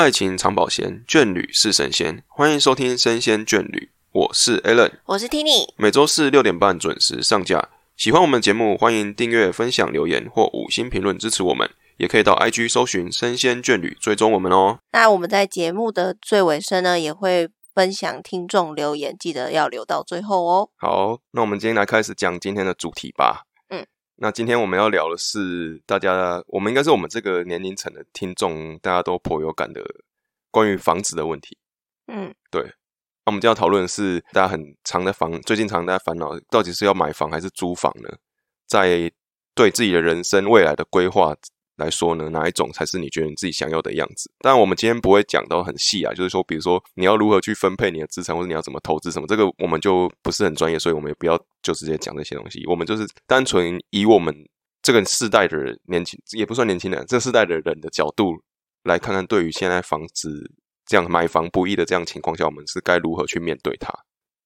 爱情长保鲜，眷侣是神仙。欢迎收听《生鲜眷侣》，我是 Alan，我是 Tini。每周四六点半准时上架。喜欢我们节目，欢迎订阅、分享、留言或五星评论支持我们。也可以到 IG 搜寻“生鲜眷侣”，追踪我们哦。那我们在节目的最尾声呢，也会分享听众留言，记得要留到最后哦。好，那我们今天来开始讲今天的主题吧。嗯，那今天我们要聊的是大家，我们应该是我们这个年龄层的听众，大家都颇有感的关于房子的问题。嗯，对。那我们今天要讨论的是大家很常的房，最近常在烦恼，到底是要买房还是租房呢？在对自己的人生未来的规划。来说呢，哪一种才是你觉得你自己想要的样子？但，我们今天不会讲到很细啊，就是说，比如说你要如何去分配你的资产，或者你要怎么投资什么，这个我们就不是很专业，所以我们也不要就直接讲这些东西。我们就是单纯以我们这个世代的人年轻，也不算年轻人，这世代的人的角度来看看，对于现在房子这样买房不易的这样情况下，我们是该如何去面对它？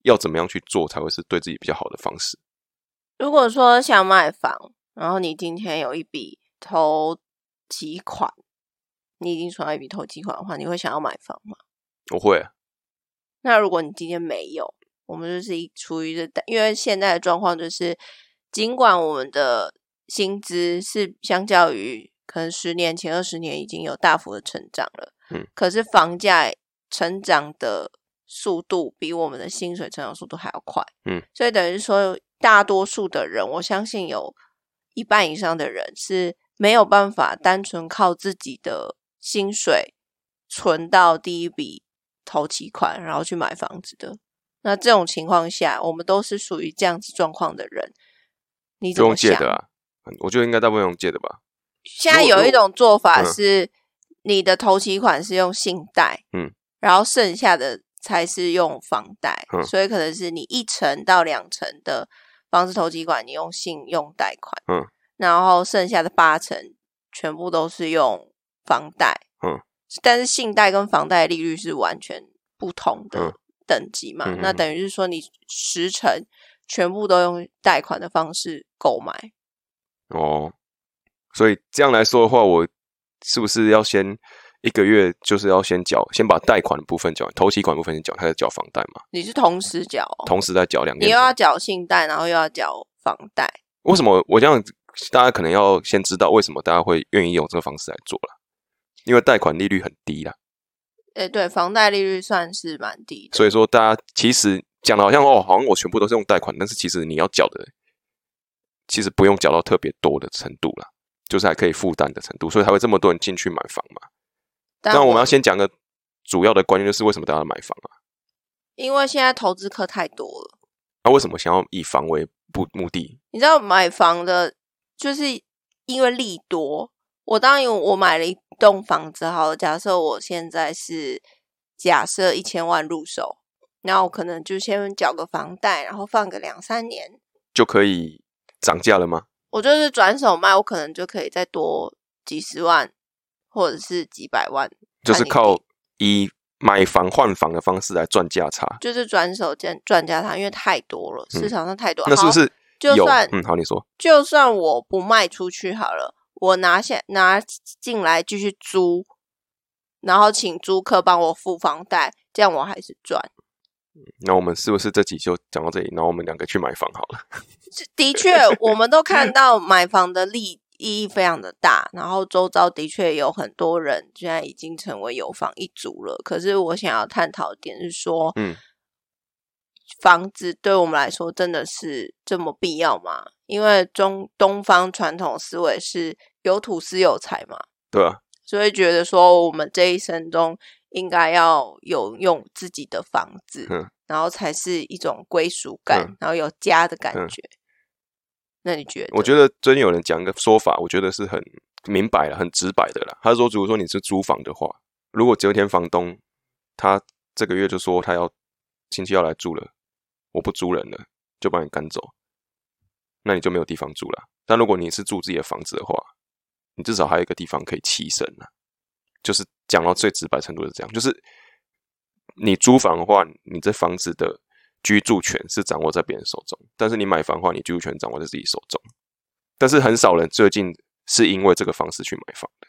要怎么样去做才会是对自己比较好的方式？如果说想买房，然后你今天有一笔投。几款，你已经存了一笔投机款的话，你会想要买房吗？我会。那如果你今天没有，我们就是一处于这，因为现在的状况就是，尽管我们的薪资是相较于可能十年前、二十年已经有大幅的成长了，嗯，可是房价成长的速度比我们的薪水成长速度还要快，嗯，所以等于说，大多数的人，我相信有一半以上的人是。没有办法单纯靠自己的薪水存到第一笔投期款，然后去买房子的。那这种情况下，我们都是属于这样子状况的人。你怎么借的啊？我觉得应该大部分用借的吧。现在有一种做法是，你的投期款是用信贷，嗯，然后剩下的才是用房贷。嗯，所以可能是你一层到两层的房子投期款，你用信用贷款，嗯。然后剩下的八成全部都是用房贷，嗯，但是信贷跟房贷利率是完全不同的等级嘛？那等于是说你十成全部都用贷款的方式购买，哦，所以这样来说的话，我是不是要先一个月就是要先缴，先把贷款的部分缴，头期款部分先缴，开始缴房贷嘛？你是同时缴，同时在缴两年，你又要缴信贷，然后又要缴房贷，为什么我这样？大家可能要先知道为什么大家会愿意用这个方式来做了，因为贷款利率很低啦。哎，对，房贷利率算是蛮低的。所以说，大家其实讲的好像哦，好像我全部都是用贷款，但是其实你要缴的，其实不用缴到特别多的程度啦，就是还可以负担的程度，所以才会这么多人进去买房嘛。但我们要先讲个主要的观念，就是为什么大家买房啊？因为现在投资客太多了。那为什么想要以房为不目的？你知道买房的？就是因为利多，我当然我买了一栋房子，好，假设我现在是假设一千万入手，然后可能就先缴个房贷，然后放个两三年，就可以涨价了吗？我就是转手卖，我可能就可以再多几十万，或者是几百万，就是靠以买房换房的方式来赚价差，就是转手赚赚价差，因为太多了，市场上太多，那是不是？就算嗯好，你说，就算我不卖出去好了，我拿下拿进来继续租，然后请租客帮我付房贷，这样我还是赚。那我们是不是这集就讲到这里？然后我们两个去买房好了。的确，我们都看 到买房的利意义非常的大，然后周遭的确有很多人现在已经成为有房一族了。可是我想要探讨点是说，嗯。房子对我们来说真的是这么必要吗？因为中东方传统思维是有土司有财嘛，对啊，所以觉得说我们这一生中应该要有用自己的房子，然后才是一种归属感，然后有家的感觉。那你觉得？我觉得最近有人讲一个说法，我觉得是很明白了、很直白的啦。他说，如果说你是租房的话，如果有一天房东他这个月就说他要亲戚要来住了。我不租人了，就把你赶走，那你就没有地方住了。但如果你是住自己的房子的话，你至少还有一个地方可以栖身呢。就是讲到最直白程度是这样，就是你租房的话，你这房子的居住权是掌握在别人手中；但是你买房的话，你居住权掌握在自己手中。但是很少人最近是因为这个方式去买房的，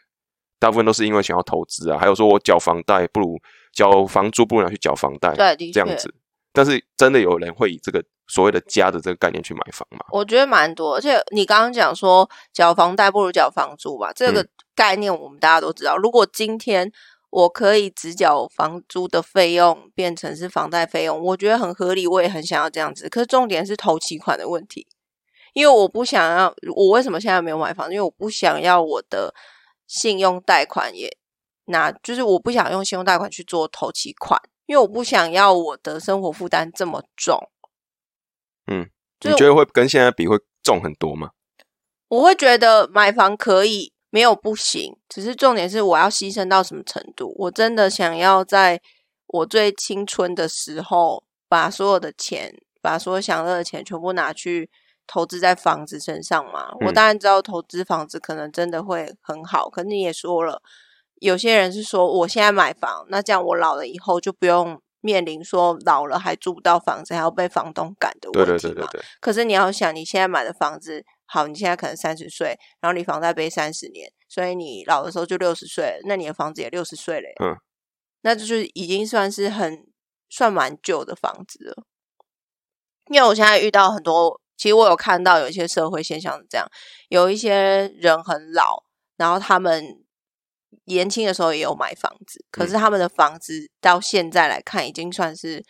大部分都是因为想要投资啊，还有说我缴房贷不如缴房租不如拿去缴房贷，对，这样子。但是真的有人会以这个所谓的家的这个概念去买房吗？我觉得蛮多，而且你刚刚讲说缴房贷不如缴房租吧，这个嗯概念我们大家都知道。如果今天我可以只缴房租的费用变成是房贷费用，我觉得很合理，我也很想要这样子。可是重点是头期款的问题，因为我不想要，我为什么现在没有买房？因为我不想要我的信用贷款也拿，就是我不想用信用贷款去做头期款，因为我不想要我的生活负担这么重。嗯，你觉得会跟现在比会重很多吗？我会觉得买房可以，没有不行，只是重点是我要牺牲到什么程度。我真的想要在我最青春的时候，把所有的钱，把所有享乐的钱全部拿去投资在房子身上嘛？我嗯当然知道投资房子可能真的会很好，可是你也说了，有些人是说我现在买房，那这样我老了以后就不用。面临说老了还租不到房子，还要被房东赶的对问题嘛？对对对对，可是你要想，你现在买的房子，好，你现在可能三十岁，然后你房贷背三十年，所以你老的时候就六十岁了，那你的房子也六十岁了耶，嗯，那这就是已经算是很算蛮旧的房子了。因为我现在遇到很多，其实我有看到有一些社会现象是这样，有一些人很老，然后他们年轻的时候也有买房子，可嗯。是他们的房子到现在来看，已经算是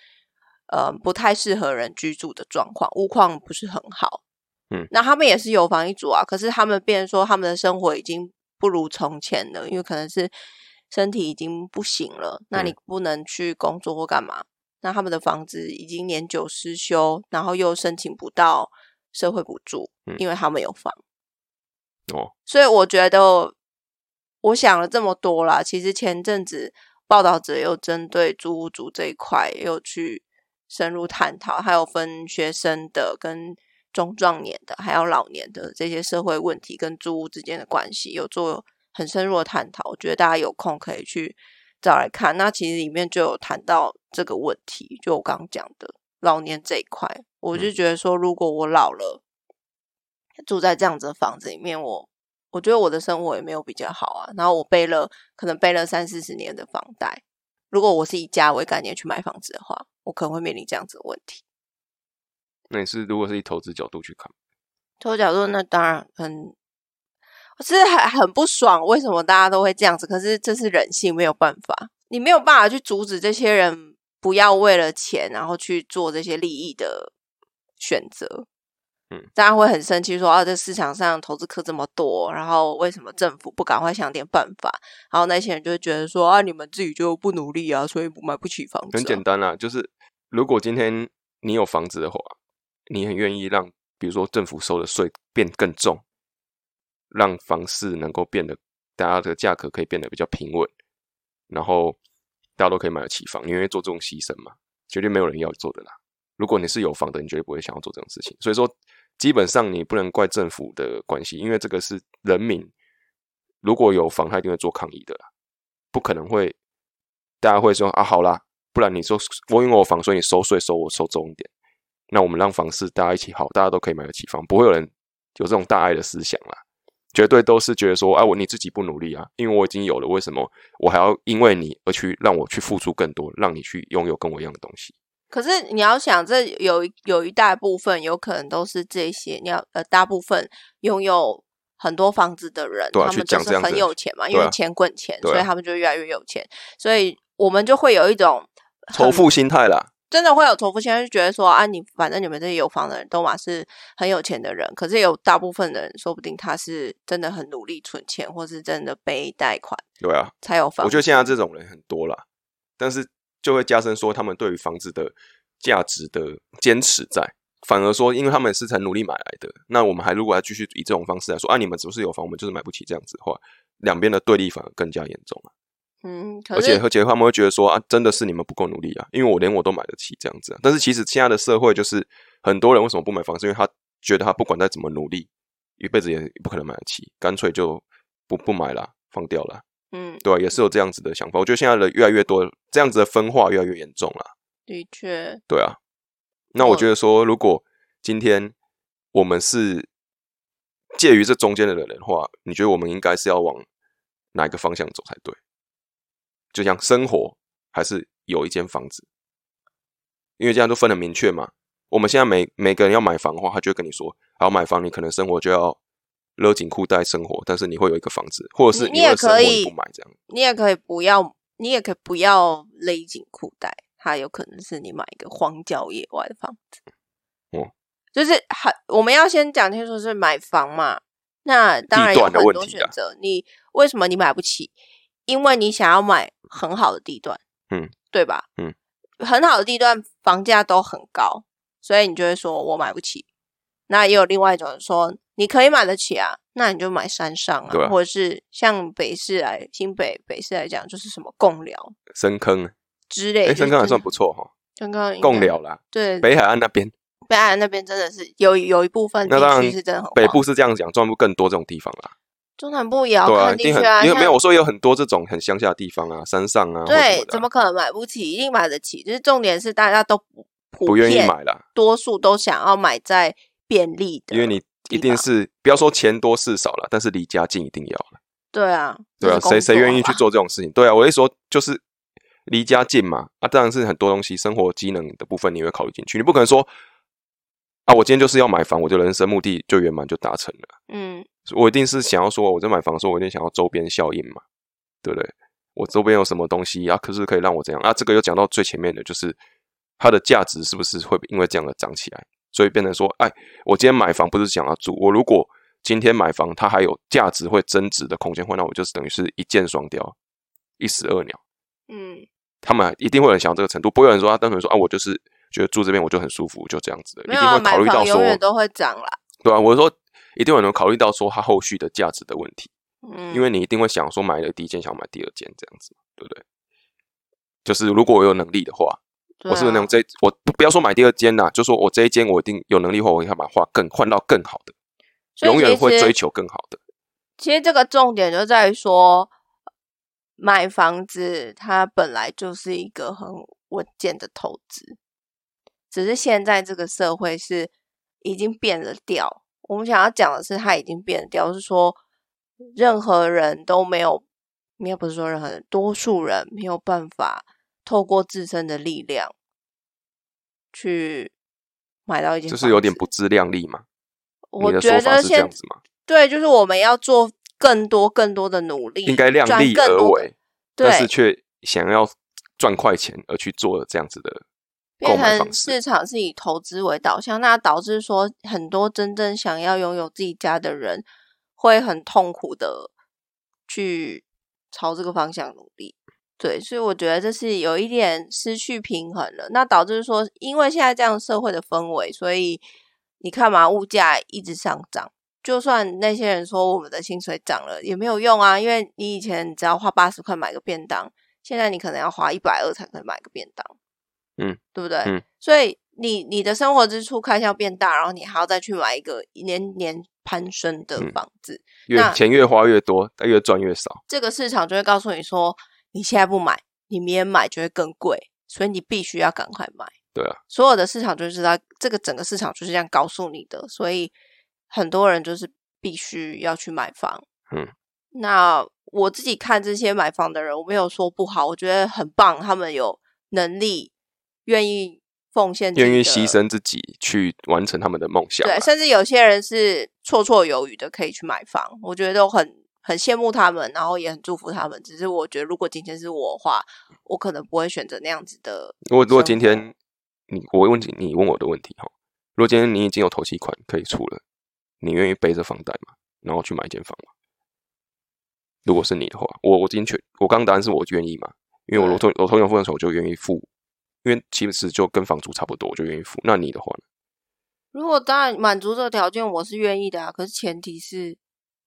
呃不太适合人居住的状况，屋况不是很好。嗯，那他们也是有房一族啊，可是他们变成说他们的生活已经不如从前了，因为可能是身体已经不行了，那你嗯。不能去工作或干嘛，那他们的房子已经年久失修，然后又申请不到社会补助，嗯。因为他们有房。哦，所以我觉得，我想了这么多啦。其实前阵子报道者又针对租屋族这一块也有去深入探讨，还有分学生的跟中壮年的，还有老年的这些社会问题跟租屋之间的关系，有做很深入的探讨。我觉得大家有空可以去找来看。那其实里面就有谈到这个问题，就我刚刚讲的老年这一块，我就觉得说，如果我老了。住在这样子的房子里面，我我觉得我的生活也没有比较好啊。然后我背了可能背了三四十年的房贷，如果我是以价为概念去买房子的话，我可能会面临这样子的问题。那你是如果是以投资角度去看，投资角度，那当然很，我是很很不爽，为什么大家都会这样子？可是这是人性，没有办法，你没有办法去阻止这些人不要为了钱，然后去做这些利益的选择。嗯，大家会很生气说啊，这市场上投资客这么多，然后为什么政府不赶快想点办法？然后那些人就会觉得说啊，你们自己就不努力啊，所以买不起房子、啊。很简单啦，就是如果今天你有房子的话，你很愿意让，比如说政府收的税变更重，让房市能够变得大家的价格可以变得比较平稳，然后大家都可以买得起房，你愿意做这种牺牲吗？绝对没有人要做的啦。如果你是有房的，你绝对不会想要做这种事情。所以说，基本上你不能怪政府的关系，因为这个是人民如果有房，他一定会做抗议的，不可能会大家会说啊，好啦，不然你说我因为我房，所以你收税收我收重一点，那我们让房市大家一起好，大家都可以买得起房，不会有人有这种大爱的思想啦。绝对都是觉得说，哎、我你自己不努力啊，因为我已经有了，为什么我还要因为你而去让我去付出更多，让你去拥有跟我一样的东西？可是你要想，这有一有一大部分有可能都是这些，你要呃，大部分拥有很多房子的人，他们就是很有钱嘛，因为钱滚钱，啊所以他们就越来越有钱，所以我们就会有一种仇富心态啦，真的会有仇富心态，就觉得说啊，你反正你们这些有房的人都嘛是很有钱的人，可是有大部分人说不定他是真的很努力存钱，或是真的背贷款对啊，才有房。我觉得现在这种人很多啦，但是就会加深说他们对于房子的价值的坚持在，反而说因为他们是很努力买来的，那我们还如果要继续以这种方式来说，啊，你们只是有房，我们就是买不起这样子的话，两边的对立反而更加严重了。嗯，而且而且他们会觉得说啊，真的是你们不够努力啊，因为我连我都买得起这样子啊。但是其实现在的社会就是很多人为什么不买房，是因为他觉得他不管再怎么努力，一辈子也不可能买得起，干脆就不不买了，放掉啦。嗯，对、啊，也是有这样子的想法。我觉得现在的越来越多，这样子的分化越来越严重了。的确，对啊，那我我觉得说，如果今天我们是介于这中间的人的话，你觉得我们应该是要往哪一个方向走才对。就像生活还是有一间房子，因为这样都分的明确嘛。我们现在每每个人要买房的话，他就会跟你说，好买房你可能生活就要勒紧裤带生活，但是你会有一个房子，或者是你也可以不买这样。你也可以不要，你也可以不要勒紧裤带，它有可能是你买一个荒郊野外的房子。哦，就是很，我们要先讲清楚是买房嘛。那当然有很多选择。你为什么你买不起？因为你想要买很好的地段，嗯，对吧？嗯，很好的地段房价都很高，所以你就会说我买不起。那也有另外一种人说，你可以买得起啊，那你就买山上啊，对啊或者是像北市来新北北市来讲，就是什么贡寮深坑，哎，之类的。深坑还算不错哈，深坑应该共寮啦，对北海岸那边，北海岸那边真的是有有一部分那当然地区是真的很北旺部是这样讲，中南部更多这种地方啦。中南部也要对啊，看一定很地区啊，，像因为没有我说有很多这种很乡下的地方啊，山上啊，或什对，的啊怎么可能买不起？一定买得起。就是重点是大家都不愿意遍买啦？多数都想要买在便利的，因为你一定是不要说钱多事少了，但是离家近一定要了对啊，对啊，谁谁愿意去？做这种事情？对啊，我一说就是离家近嘛，啊，当然是很多东西生活机能的部分你会考虑进去，你不可能说啊，我今天就是要买房，我的人生目的就圆满就达成了。嗯，我一定是想要说，我在买房的时候，我一定想要周边效应嘛，对不对？我周边有什么东西啊？可是可以让我怎样啊？这个又讲到最前面的，就是它的价值是不是会因为这样的涨起来？所以变成说，哎，我今天买房不是想要住，我如果今天买房，它还有价值会增值的空间，话那我就是等于是一箭双雕，一石二鸟。嗯，他们一定会有人想到这个程度，不会有人说他单纯说啊，我就是觉得住这边我就很舒服，就这样子的，一定会考虑到说永远都会涨啦。对啊，我是说一定有人考虑到说它后续的价值的问题，嗯，因为你一定会想说买了第一间想买第二间这样子，对不对？就是如果我有能力的话，对我是不是那种啊这我不不要说买第二间啦，就说我这一间我一定有能力的话，我要把它换更换到更好的，永远会追求更好的。其实这个重点就在于说，买房子它本来就是一个很稳健的投资，只是现在这个社会是已经变了调。我们想要讲的是，它已经变了调，是说任何人都没有，应该不是说任何人，多数人没有办法透过自身的力量去买到一件，就是有点不。自量力嘛。我觉得是这样现？对，就是我们要做更多更多的努力，应该量力而为，但是，却想要赚快钱而去做这样子的购变成。市场是以投资为导向，那导致说很多真正想要拥有自己家的人会很痛苦的去朝这个方向努力。对，所以我觉得这是有一点失去平衡了。那导致说，因为现在这样社会的氛围，所以你看嘛，物价一直上涨。就算那些人说我们的薪水涨了，也没有用啊，因为你以前只要花八十块买个便当，现在你可能要花一百二才可以买个便当，嗯，对不对？嗯所以你你的生活支出开销变大，然后你还要再去买一个年年攀升的嗯房子，越那钱越花越多，但越赚越少。这个市场就会告诉你说，你现在不买，你明天买就会更贵，所以你必须要赶快买。对啊，所有的市场就是在这个整个市场就是这样告诉你的，所以很多人就是必须要去买房。嗯，那我自己看这些买房的人，我没有说不好，我觉得很棒，他们有能力，愿意奉献愿意牺牲自己去完成他们的梦想啊。对，甚至有些人是绰绰有余的可以去买房，我觉得都很很羡慕他们，然后也很祝福他们。只是我觉得，如果今天是我的话，我可能不会选择那样子的。如果如果今天你我问你你问我的问题哈，如果今天你已经有头期款可以出了，你愿意背着房贷吗？然后去买一间房吗？如果是你的话，我我今天确我刚刚答案是我愿意嘛，因为我对我头我头有付的时候我就愿意付，因为其实就跟房租差不多，我就愿意付。那你的话呢？如果当然满足这个条件，我是愿意的啊。可是前提是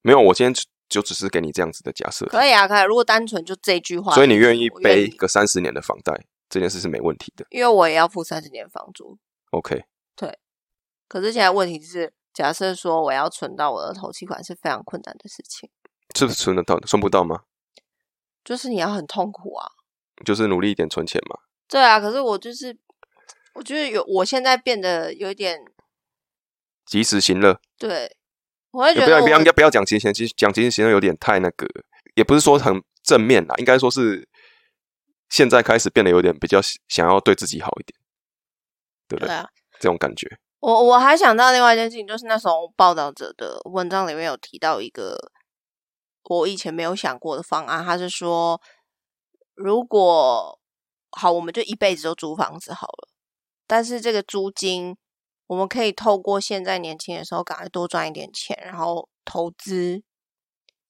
没有，我今天就就只是给你这样子的假设，可以啊，可以啊。如果单纯就这句话，所以你愿意我背个三十年的房贷，这件事是没问题的。因为我也要付三十年房租。OK，对可是现在问题是，假设说我要存到我的头期款是非常困难的事情，是不是存得到？存不到吗？就是你要很痛苦啊。就是努力一点存钱嘛。对啊，可是我就是，我觉得有，我现在变得有一点，及时行乐，对，我会觉得不要不要不要讲及时行乐，其实讲及时行乐有点太那个，也不是说很正面啦，应该说是现在开始变得有点比较想要对自己好一点，对不对？对啊，这种感觉。我我还想到另外一件事情，就是那时候报道者的文章里面有提到一个我以前没有想过的方案，他是说，如果好，我们就一辈子都租房子好了，但是这个租金我们可以透过现在年轻的时候赶快多赚一点钱，然后投资，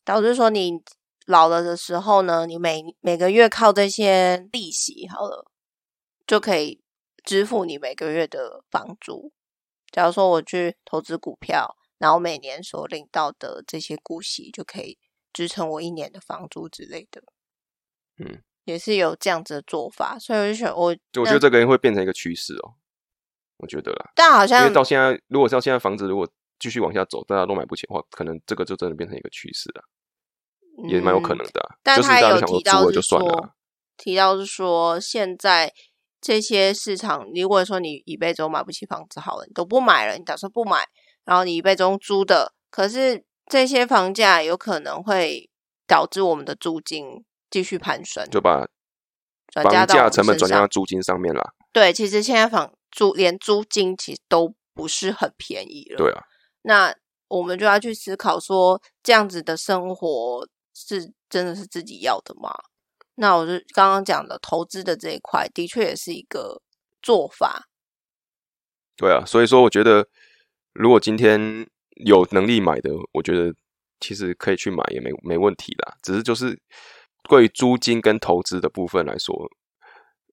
导致说你老了的时候呢，你每每个月靠这些利息好了，就可以支付你每个月的房租。假如说我去投资股票，然后每年所领到的这些股息就可以支撑我一年的房租之类的，嗯，也是有这样子的做法，所以我就选我，我觉得这个会变成一个趋势哦，我觉得啦，但好像因为到现在，如果到现在房子如果继续往下走，大家都买不起的话，可能这个就真的变成一个趋势了，也蛮有可能的、啊。但是大家有提到想说租了就是算了提到是说现在这些市场，如果说你一辈子都买不起房子好了，你都不买了，你打算不买，然后你一辈子租的，可是这些房价有可能会导致我们的租金继续攀升，就把房价成本转嫁到租金上面啦。对，其实现在房租连租金其实都不是很便宜了。对啊，那我们就要去思考说，这样子的生活是真的是自己要的吗？那我就刚刚讲的投资的这一块，的确也是一个做法。对啊，所以说我觉得，如果今天有能力买的，我觉得其实可以去买也没没问题啦。只是就是关于租金跟投资的部分来说，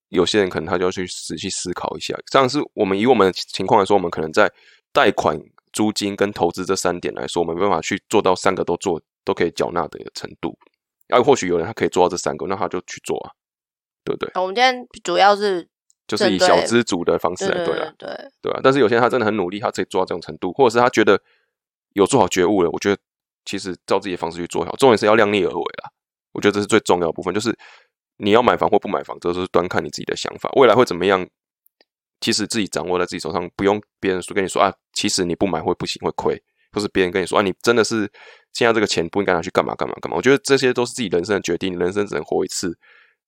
有些人可能他就要去仔细思考一下。像是我们以我们的情况来说，我们可能在贷款、租金跟投资这三点来说，我们没办法去做到三个都做都可以缴纳的程度。啊，或许有人他可以做到这三个，那他就去做啊，对不对？我们今天主要是就是以小资主的方式来对啊对。对，对啊，但是有些人他真的很努力，他可以做到这种程度，或者是他觉得有做好觉悟了，我觉得其实照自己的方式去做好，重点是要量力而为啦。我觉得这是最重要的部分，就是你要买房或不买房，这都是端看你自己的想法，未来会怎么样，其实自己掌握在自己手上，不用别人说跟你说啊，其实你不买会不行，会亏，或是别人跟你说啊，你真的是现在这个钱不应该拿去干嘛干嘛干嘛。我觉得这些都是自己人生的决定，你人生只能活一次，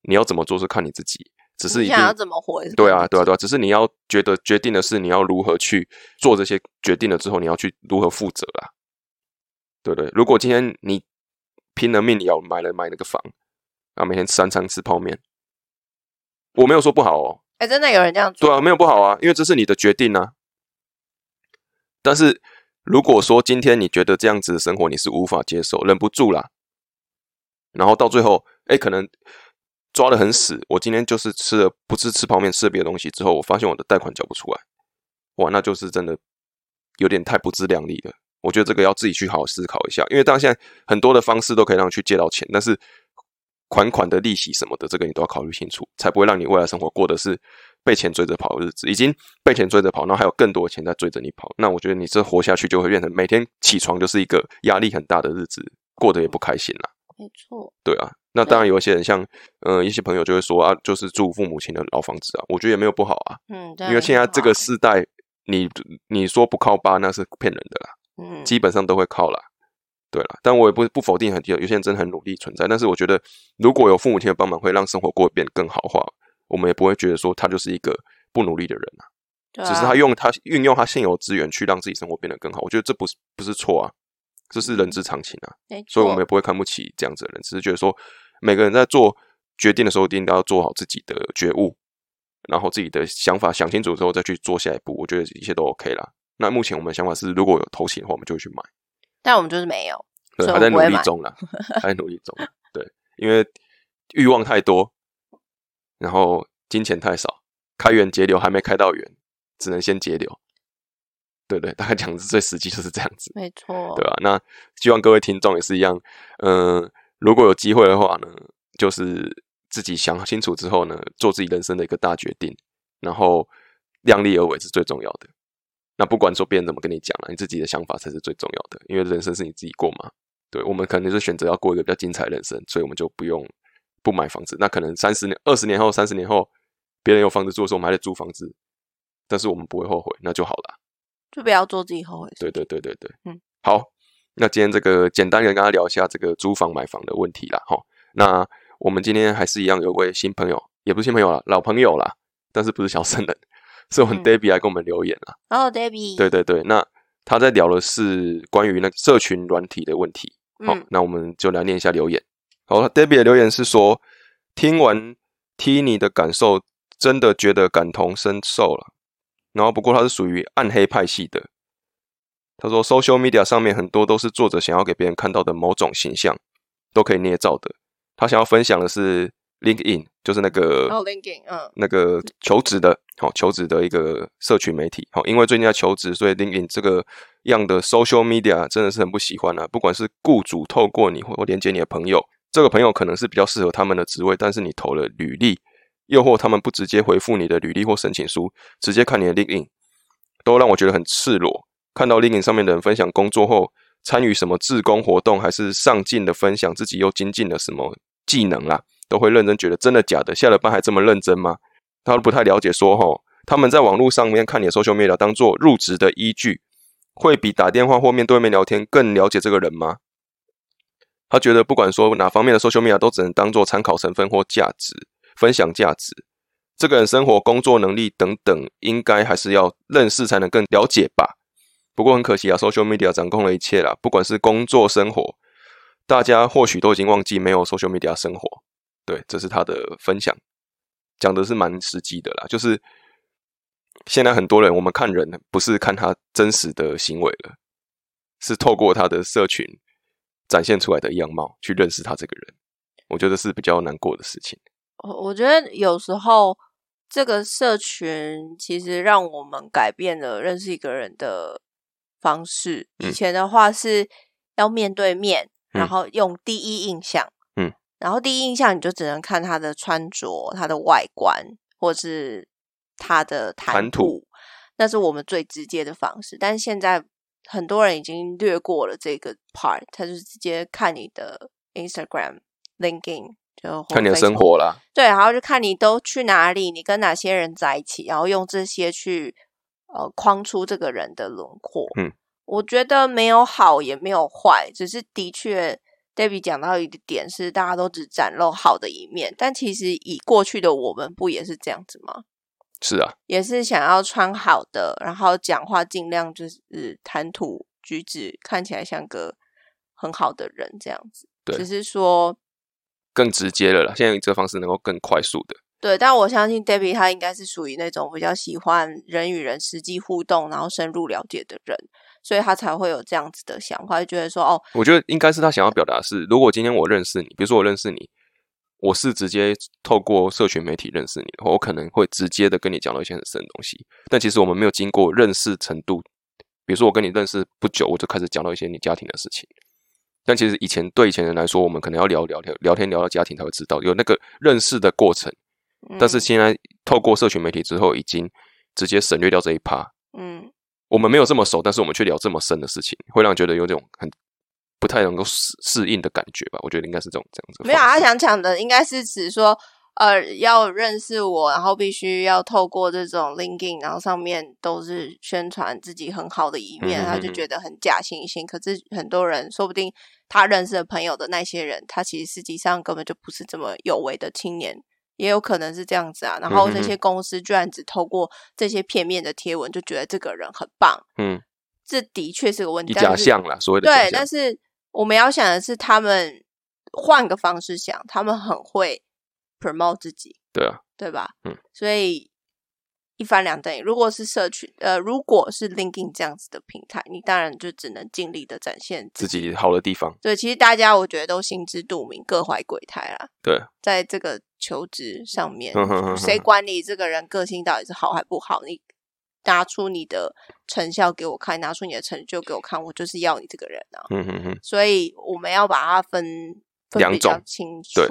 你要怎么做是看你自己，只是你想要怎么活对啊，对啊，对啊，只是你要觉得决定的是你要如何去做这些决定了之后，你要去如何负责啊，对不对？如果今天你拼了命你要买了买那个房，啊，每天三餐吃泡面，我没有说不好哦，哎、真的有人这样做，对啊，没有不好啊，因为这是你的决定啊。但是如果说今天你觉得这样子的生活你是无法接受，忍不住啦，然后到最后，哎，可能抓的很死，我今天就是吃了不是吃泡面，吃了别的东西之后，我发现我的贷款缴不出来，哇，那就是真的有点太不自量力了。我觉得这个要自己去好好思考一下，因为当然现在很多的方式都可以让你去借到钱，但是款款的利息什么的，这个你都要考虑清楚，才不会让你未来生活过的是被钱追着跑的日子，已经被钱追着跑，然后还有更多的钱在追着你跑，那我觉得你这活下去就会变成每天起床就是一个压力很大的日子，过得也不开心啦。没错，对啊，那当然有一些人像，呃，一些朋友就会说啊，就是住父母亲的老房子啊，我觉得也没有不好啊，嗯，因为现在这个是，世代，你你说不靠爸那是骗人的啦，嗯，基本上都会靠啦。对了，但我也不不否定很有有些人真的很努力存在，但是我觉得如果有父母亲的帮忙，会让生活过得变得更好的话，我们也不会觉得说他就是一个不努力的人啊，只是他用他运用他现有资源去让自己生活变得更好，我觉得这不是不是错啊，这是人之常情啊。没所以我们也不会看不起这样子的人，只是觉得说每个人在做决定的时候，一定都要做好自己的觉悟，然后自己的想法想清楚之后再去做下一步，我觉得一切都 OK 啦。那目前我们的想法是，如果有投钱的话，我们就会去买，但我们就是没有，对，还在努力中啦，还在努力中，对，因为欲望太多，然后金钱太少，开源节流还没开到源，只能先节流。对对，大概讲的最实际就是这样子。没错，对吧、那希望各位听众也是一样，嗯、如果有机会的话呢，就是自己想清楚之后呢，做自己人生的一个大决定，然后量力而为是最重要的。那不管说别人怎么跟你讲了，你自己的想法才是最重要的，因为人生是你自己过嘛。对我们可能是选择要过一个比较精彩的人生，所以我们就不用不买房子。那可能三十年、二十年后、三十年后，别人有房子住的时候，我们还得租房子，但是我们不会后悔，那就好了。就不要做自己后悔。对对对对对，嗯，好，那今天这个简单的跟大家聊一下这个租房买房的问题啦，哈。那我们今天还是一样有位新朋友，也不是新朋友了，老朋友啦，但是不是小生人，是我们 Debbie 来给我们留言了。哦，Debbie，对对对，那他在聊的是关于那个社群软体的问题。好，那我们就来念一下留言。好，Debbie 的留言是说，听完 Tini 的感受，真的觉得感同身受了。然后不过他是属于暗黑派系的。他说，social media 上面很多都是作者想要给别人看到的某种形象，都可以捏造的。他想要分享的是 LinkedIn，就是那个哦，LinkedIn，嗯，那个求职的，好求职的一个社群媒体。好，因为最近在求职，所以 LinkedIn 这个样的 social media 真的是很不喜欢啊。不管是雇主透过你或连接你的朋友，这个朋友可能是比较适合他们的职位，但是你投了履历，又或他们不直接回复你的履历或申请书，直接看你的 LinkedIn，都让我觉得很赤裸。看到 LinkedIn 上面的人分享工作后参与什么志工活动，还是上进的分享自己又精进了什么技能啦，都会认真觉得真的假的？下了班还这么认真吗？他都不太了解，说哈，他们在网络上面看你的 social media 当做入职的依据，会比打电话或面对面聊天更了解这个人吗？他觉得不管说哪方面的 social media 都只能当做参考成分或价值分享价值，这个人生活、工作能力等等，应该还是要认识才能更了解吧。不过很可惜啊，social media 掌控了一切啦，不管是工作、生活，大家或许都已经忘记没有 social media 生活。对，这是他的分享，讲的是蛮实际的啦。就是现在很多人，我们看人不是看他真实的行为了，是透过他的社群展现出来的样貌去认识他这个人。我觉得是比较难过的事情。我我觉得有时候这个社群其实让我们改变了认识一个人的。方式以前的话是要面对面，然后用第一印象，嗯，然后第一印象你就只能看他的穿着、他的外观，或是他的谈吐，那是我们最直接的方式。但是现在很多人已经略过了这个 part，他就直接看你的 Instagram、LinkedIn，就看你的生活啦。对，然后就看你都去哪里，你跟哪些人在一起，然后用这些去。呃，框出这个人的轮廓。嗯，我觉得没有好也没有坏，只是的确，Debbie 讲到一个点是，大家都只展露好的一面，但其实以过去的我们不也是这样子吗？是啊，也是想要穿好的，然后讲话尽量就是谈吐举止看起来像个很好的人这样子。对，只是说更直接了啦。现在这个方式能够更快速的。对，但我相信 Debbie 他应该是属于那种比较喜欢人与人实际互动，然后深入了解的人，所以他才会有这样子的想法，就觉得说哦，我觉得应该是他想要表达是，如果今天我认识你，比如说我认识你，我是直接透过社群媒体认识你的话，我可能会直接的跟你讲到一些很深的东西，但其实我们没有经过认识程度，比如说我跟你认识不久，我就开始讲到一些你家庭的事情，但其实以前对以前人来说，我们可能要聊聊天，聊天聊到家庭才会知道有那个认识的过程。但是现在透过社群媒体之后，已经直接省略掉这一趴。嗯，我们没有这么熟，但是我们却聊这么深的事情，会让觉得有种很不太能够适适应的感觉吧？我觉得应该是这种这样子。没有，他想讲的应该是指说，呃，要认识我，然后必须要透过这种 linking，然后上面都是宣传自己很好的一面，他就觉得很假惺惺。可是很多人说不定他认识的朋友的那些人，他其实实际上根本就不是这么有为的青年。也有可能是这样子啊，然后这些公司居然只透过这些片面的贴文就觉得这个人很棒，嗯，这的确是个问题。假象啦，所谓的对，但是我们要想的是，他们换个方式想，他们很会 promote 自己，对啊，对吧？嗯，所以。一翻两瞪眼。如果是社群，呃，如果是 LinkedIn 这样子的平台，你当然就只能尽力的展现自己好的地方。对，其实大家我觉得都心知肚明，各怀鬼胎啦。对，在这个求职上面，谁管你这个人个性到底是好还不好？你拿出你的成效给我看，拿出你的成就给我看，我就是要你这个人啊。嗯哼哼。所以我们要把它分两种清楚。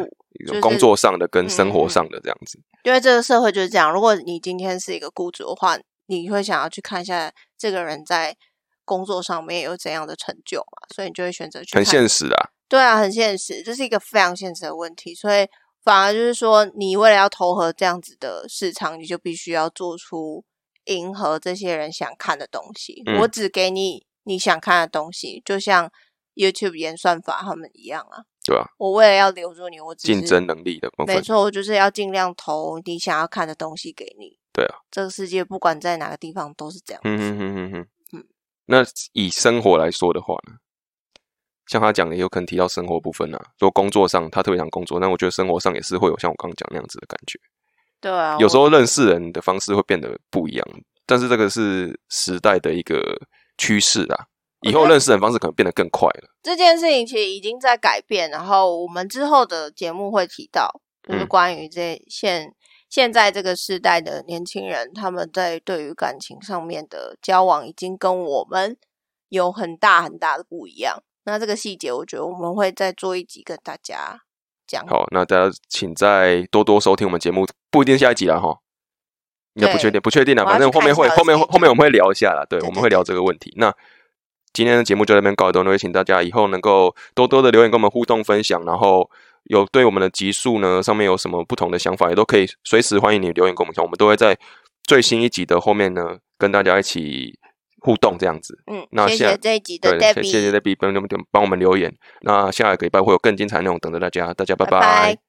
工作上的跟生活上的这样子，因为这个社会就是这样。如果你今天是一个雇主的话，你会想要去看一下这个人在工作上面有怎样的成就嘛？所以你就会选择去。很现实啊，对啊，很现实，这是一个非常现实的问题。所以反而就是说，你为了要投合这样子的市场，你就必须要做出迎合这些人想看的东西。我只给你你想看的东西，就像 YouTube 演算法他们一样啊。对啊，我为了要留住你，我竞争能力的部分没，错，我就是要尽量投你想要看的东西给你。对啊，这个世界不管在哪个地方都是这样。嗯哼哼哼哼嗯。那以生活来说的话呢，像他讲的，也有可能提到生活部分啊，说工作上他特别想工作，但我觉得生活上也是会有像我刚刚讲那样子的感觉。对啊，有时候认识人的方式会变得不一样，但是这个是时代的一个趋势啊。以后认识人方式可能变得更快了。这件事情其实已经在改变，然后我们之后的节目会提到，就是嗯关于这现现在这个时代的年轻人，他们在对于感情上面的交往，已经跟我们有很大很大的不一样。那这个细节，我觉得我们会再做一集跟大家讲。好，那大家请再多多收听我们节目，不一定下一集了哈。应该不确定，不确定啊。反正后面会后面后面我们会聊一下啦。对我们会聊这个问题。那今天的节目就在这边告一段落，也请大家以后能够多多的留言跟我们互动分享，然后有对我们的集数呢上面有什么不同的想法，也都可以随时欢迎你留言跟我们讲，我们都会在最新一集的后面呢跟大家一起互动这样子。嗯，那谢谢这一集的对，Debbie，谢谢 Debbie 帮帮帮我们留言。那下一个礼拜会有更精彩的内容等着大家，大家拜拜拜